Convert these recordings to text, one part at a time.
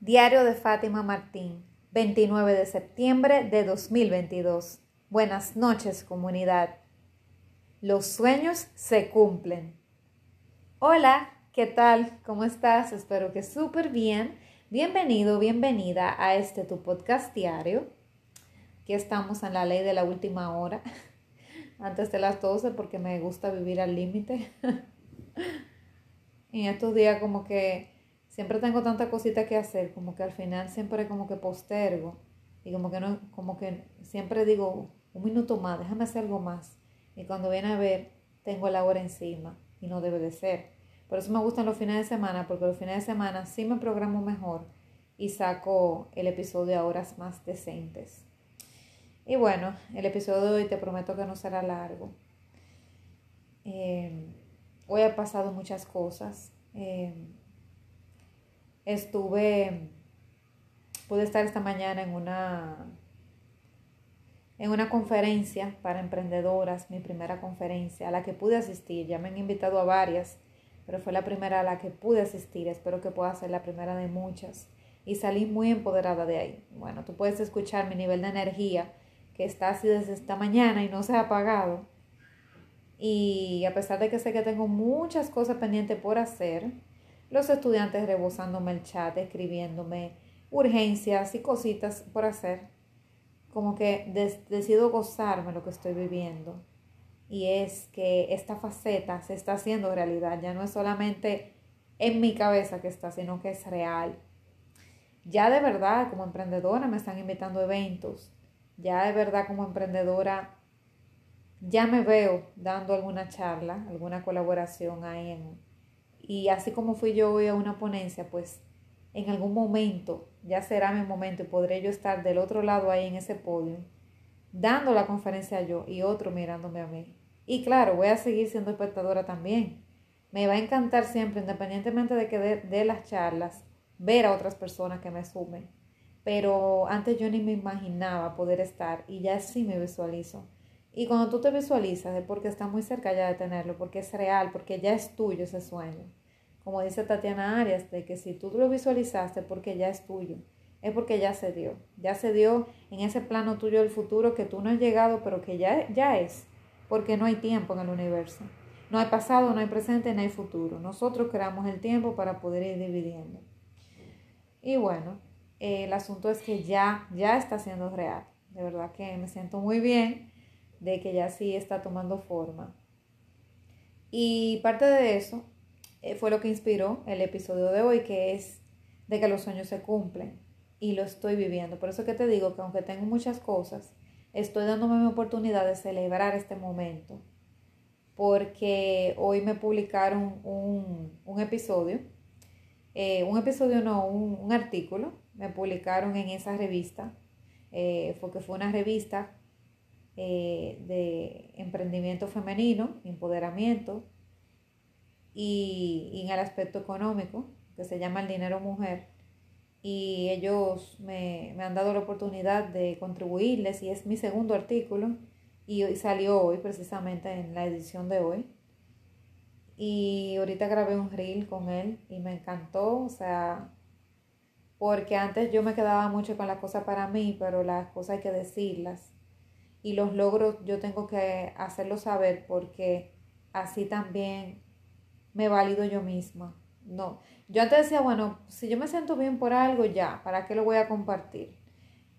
Diario de Fátima Martín, 29 de septiembre de 2022. Buenas noches, comunidad. Los sueños se cumplen. Hola, ¿qué tal? ¿Cómo estás? Espero que súper bien. Bienvenido, bienvenida a este tu podcast diario. Aquí estamos en la ley de la última hora, antes de las 12, porque me gusta vivir al límite. en estos días como que siempre tengo tanta cosita que hacer, como que al final siempre como que postergo y como que no, como que siempre digo un minuto más, déjame hacer algo más. Y cuando viene a ver, tengo la hora encima y no debe de ser. Por eso me gustan los fines de semana, porque los fines de semana sí me programo mejor y saco el episodio a horas más decentes. Y bueno, el episodio de hoy te prometo que no será largo. Hoy ha pasado muchas cosas. Eh, estuve, pude estar esta mañana en una, en una conferencia para emprendedoras, mi primera conferencia a la que pude asistir. Ya me han invitado a varias, pero fue la primera a la que pude asistir. Espero que pueda ser la primera de muchas. Y salí muy empoderada de ahí. Bueno, tú puedes escuchar mi nivel de energía que está así desde esta mañana y no se ha apagado. Y a pesar de que sé que tengo muchas cosas pendientes por hacer, los estudiantes rebosándome el chat, escribiéndome urgencias y cositas por hacer, como que decido gozarme lo que estoy viviendo. Y es que esta faceta se está haciendo realidad, ya no es solamente en mi cabeza que está, sino que es real. Ya de verdad, como emprendedora, me están invitando a eventos. Ya de verdad, como emprendedora, ya me veo dando alguna charla, alguna colaboración ahí en, y así como fui yo hoy a una ponencia, pues en algún momento ya será mi momento y podré yo estar del otro lado ahí en ese podio, dando la conferencia yo y otro mirándome a mí. Y claro, voy a seguir siendo espectadora también. Me va a encantar siempre, independientemente de que dé las charlas, ver a otras personas que me sumen. Pero antes yo ni me imaginaba poder estar y ya sí me visualizo. Y cuando tú te visualizas es porque está muy cerca ya de tenerlo, porque es real, porque ya es tuyo ese sueño como dice Tatiana Arias, de que si tú lo visualizaste porque ya es tuyo, es porque ya se dio, ya se dio en ese plano tuyo del futuro que tú no has llegado, pero que ya, ya es, porque no hay tiempo en el universo. No hay pasado, no hay presente, no hay futuro. Nosotros creamos el tiempo para poder ir dividiendo. Y bueno, el asunto es que ya, ya está siendo real. De verdad que me siento muy bien de que ya sí está tomando forma. Y parte de eso eh, fue lo que inspiró el episodio de hoy, que es de que los sueños se cumplen y lo estoy viviendo. Por eso que te digo que aunque tengo muchas cosas, estoy dándome mi oportunidad de celebrar este momento. Porque hoy me publicaron un, un episodio, eh, un episodio no, un, artículo, me publicaron en esa revista, eh, porque fue una revista de emprendimiento femenino, empoderamiento, y, en el aspecto económico, que se llama el dinero mujer. Y ellos me, han dado la oportunidad de contribuirles y es mi segundo artículo y salió hoy precisamente en la edición de hoy. Y ahorita grabé un reel con él y me encantó, o sea, porque antes yo me quedaba mucho con las cosas para mí, pero las cosas hay que decirlas. Y los logros yo tengo que hacerlos saber porque así también me valido yo misma. No. Yo antes decía, bueno, si yo me siento bien por algo, ya, ¿para qué lo voy a compartir?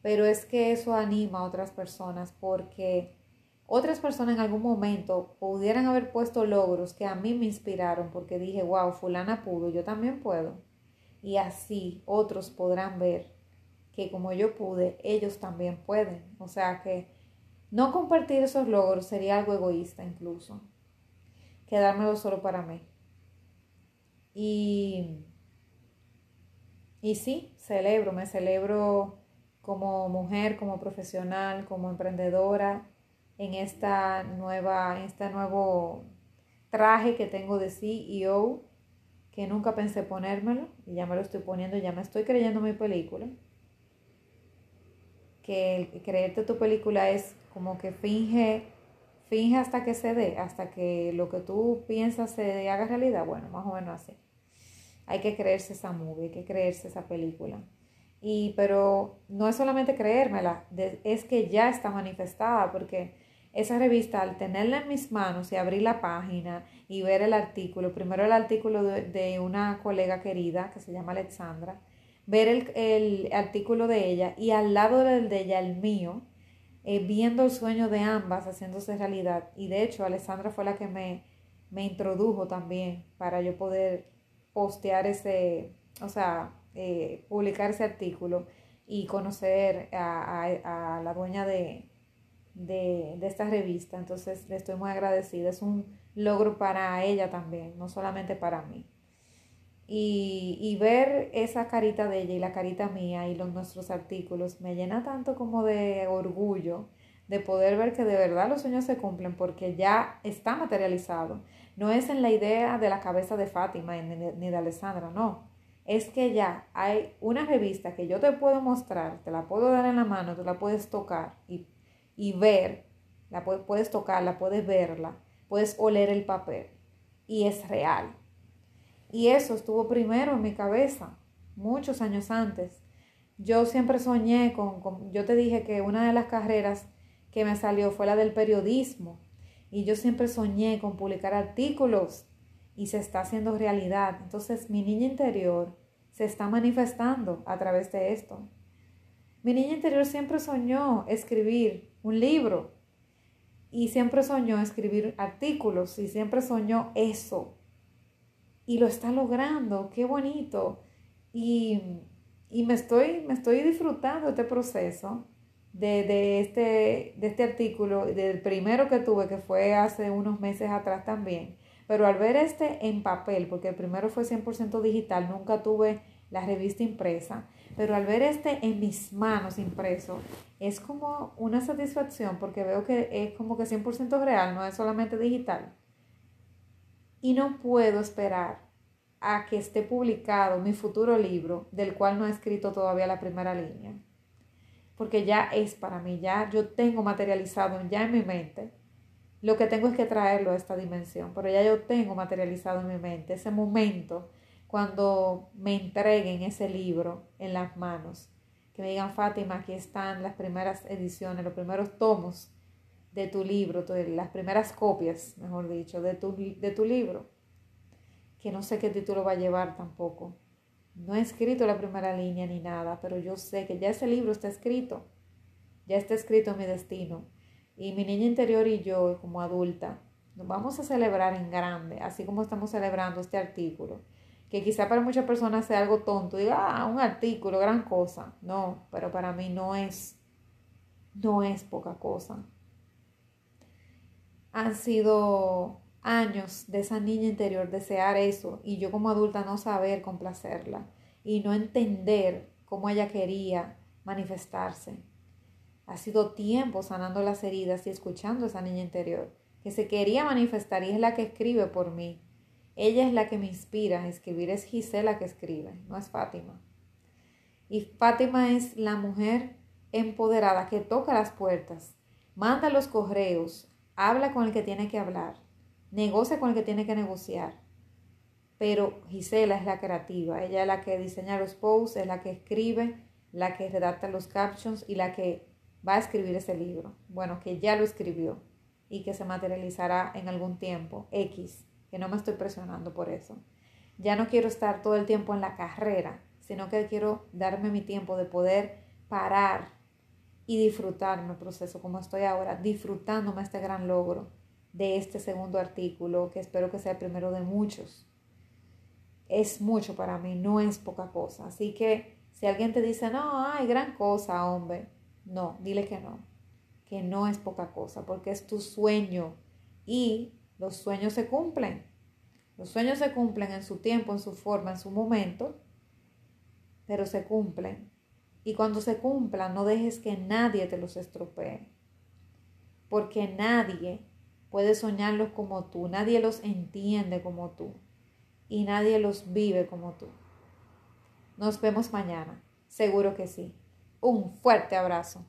Pero es que eso anima a otras personas porque otras personas en algún momento pudieran haber puesto logros que a mí me inspiraron porque dije, wow, fulana pudo, yo también puedo. Y así otros podrán ver que como yo pude, ellos también pueden. O sea que no compartir esos logros sería algo egoísta incluso. Quedármelo solo para mí. Y, y sí, celebro, me celebro como mujer, como profesional, como emprendedora en esta nueva, este nuevo traje que tengo de CEO que nunca pensé ponérmelo y ya me lo estoy poniendo, ya me estoy creyendo mi película. Que creerte tu película es como que finge, finge hasta que se dé, hasta que lo que tú piensas se haga realidad. Bueno, más o menos así. hay que creerse esa movie, hay que creerse esa película. Y, pero no es solamente creérmela, es que ya está manifestada, porque esa revista, al tenerla en mis manos y abrir la página y ver el artículo, primero el artículo de, una colega querida que se llama Alexandra, ver el, artículo de ella y al lado del de ella el mío, eh, viendo el sueño de ambas haciéndose realidad. Y de hecho, Alexandra fue la que me, me introdujo también para yo poder postear ese, o sea, eh, publicar ese artículo y conocer a, la dueña de, de, esta revista. Entonces le estoy muy agradecida. Es un logro para ella también, no solamente para mí. Y, y, ver esa carita de ella y la carita mía y los nuestros artículos me llena tanto como de orgullo de poder ver que de verdad los sueños se cumplen porque ya está materializado. No es en la idea de la cabeza de Fátima ni de Alessandra, no. Es que ya hay una revista que yo te puedo mostrar, te la puedo dar en la mano, tú la puedes tocar y, y ver, la puedes, puedes tocarla, puedes verla, puedes oler el papel y es real. Y eso estuvo primero en mi cabeza, muchos años antes. Yo siempre soñé con, con yo te dije que una de las carreras que me salió fue la del periodismo y yo siempre soñé con publicar artículos y se está haciendo realidad. Entonces mi niña interior se está manifestando a través de esto. Mi niña interior siempre soñó escribir un libro y siempre soñó escribir artículos y siempre soñó eso. Y lo está logrando, qué bonito. Y, y me, estoy, me estoy disfrutando este proceso de, este, de este artículo, del primero que tuve, que fue hace unos meses atrás también. Pero al ver este en papel, porque el primero fue 100% digital, nunca tuve la revista impresa, pero al ver este en mis manos impreso, es como una satisfacción porque veo que es como que 100% real, no es solamente digital. Y no puedo esperar a que esté publicado mi futuro libro, del cual no he escrito todavía la primera línea porque ya es para mí, ya yo tengo materializado ya en mi mente. Lo que tengo es que traerlo a esta dimensión, pero ya yo tengo materializado en mi mente ese momento cuando me entreguen ese libro en las manos, que me digan, Fátima, aquí están las primeras ediciones, los primeros tomos de tu libro, las primeras copias, mejor dicho, de tu, de tu libro, que no sé qué título va a llevar tampoco, no he escrito la primera línea ni nada, pero yo sé que ya ese libro está escrito. Ya está escrito mi destino. Y mi niña interior y yo, como adulta, nos vamos a celebrar en grande, así como estamos celebrando este artículo. Que quizá para muchas personas sea algo tonto, diga, ah, un artículo, gran cosa. No, pero para mí no es, no es poca cosa. Han sido años de esa niña interior desear eso y yo como adulta no saber complacerla y no entender cómo ella quería manifestarse. Ha sido tiempo sanando las heridas y escuchando a esa niña interior que se quería manifestar y es la que escribe por mí. Ella es la que me inspira a escribir, es Gisela que escribe, no es Fátima. Y Fátima es la mujer empoderada que toca las puertas, manda los correos, habla con el que tiene que hablar, negocia con el que tiene que negociar. Pero Gisela es la creativa, ella es la que diseña los posts, es la que escribe, la que redacta los captions y la que va a escribir ese libro. Bueno, que ya lo escribió y que se materializará en algún tiempo, X, que no me estoy presionando por eso. Ya no quiero estar todo el tiempo en la carrera, sino que quiero darme mi tiempo de poder parar y disfrutarme el proceso como estoy ahora, disfrutándome este gran logro de este segundo artículo, que espero que sea el primero de muchos. Es mucho para mí, no es poca cosa. Así que si alguien te dice, no, hay gran cosa, hombre, no, dile que no, que no es poca cosa, porque es tu sueño y los sueños se cumplen. Los sueños se cumplen en su tiempo, en su forma, en su momento, pero se cumplen. Y cuando se cumplan, no dejes que nadie te los estropee, porque nadie puede soñarlos como tú, nadie los entiende como tú y nadie los vive como tú. Nos vemos mañana, seguro que sí. Un fuerte abrazo.